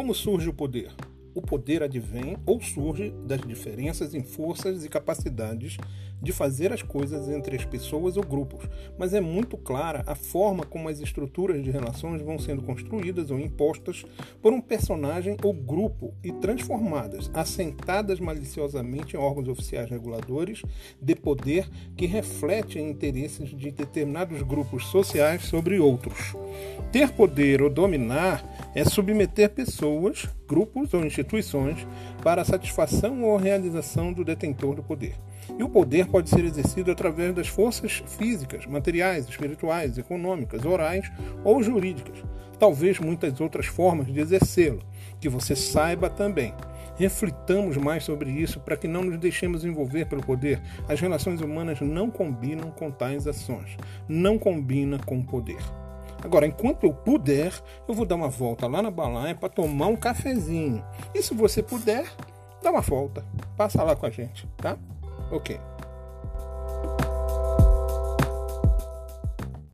Como surge o poder? O poder advém ou surge das diferenças em forças e capacidades de fazer as coisas entre as pessoas ou grupos, mas é muito clara a forma como as estruturas de relações vão sendo construídas ou impostas por um personagem ou grupo e transformadas, assentadas maliciosamente em órgãos oficiais reguladores de poder que refletem interesses de determinados grupos sociais sobre outros. Ter poder ou dominar é submeter pessoas, grupos ou instituições para a satisfação ou realização do detentor do poder. E o poder pode ser exercido através das forças físicas, materiais, espirituais, econômicas, orais ou jurídicas. Talvez muitas outras formas de exercê-lo, que você saiba também. Reflitamos mais sobre isso para que não nos deixemos envolver pelo poder. As relações humanas não combinam com tais ações. Não combina com o poder. Agora, enquanto eu puder, eu vou dar uma volta lá na balaia para tomar um cafezinho. E se você puder, dá uma volta. Passa lá com a gente, tá? Ok.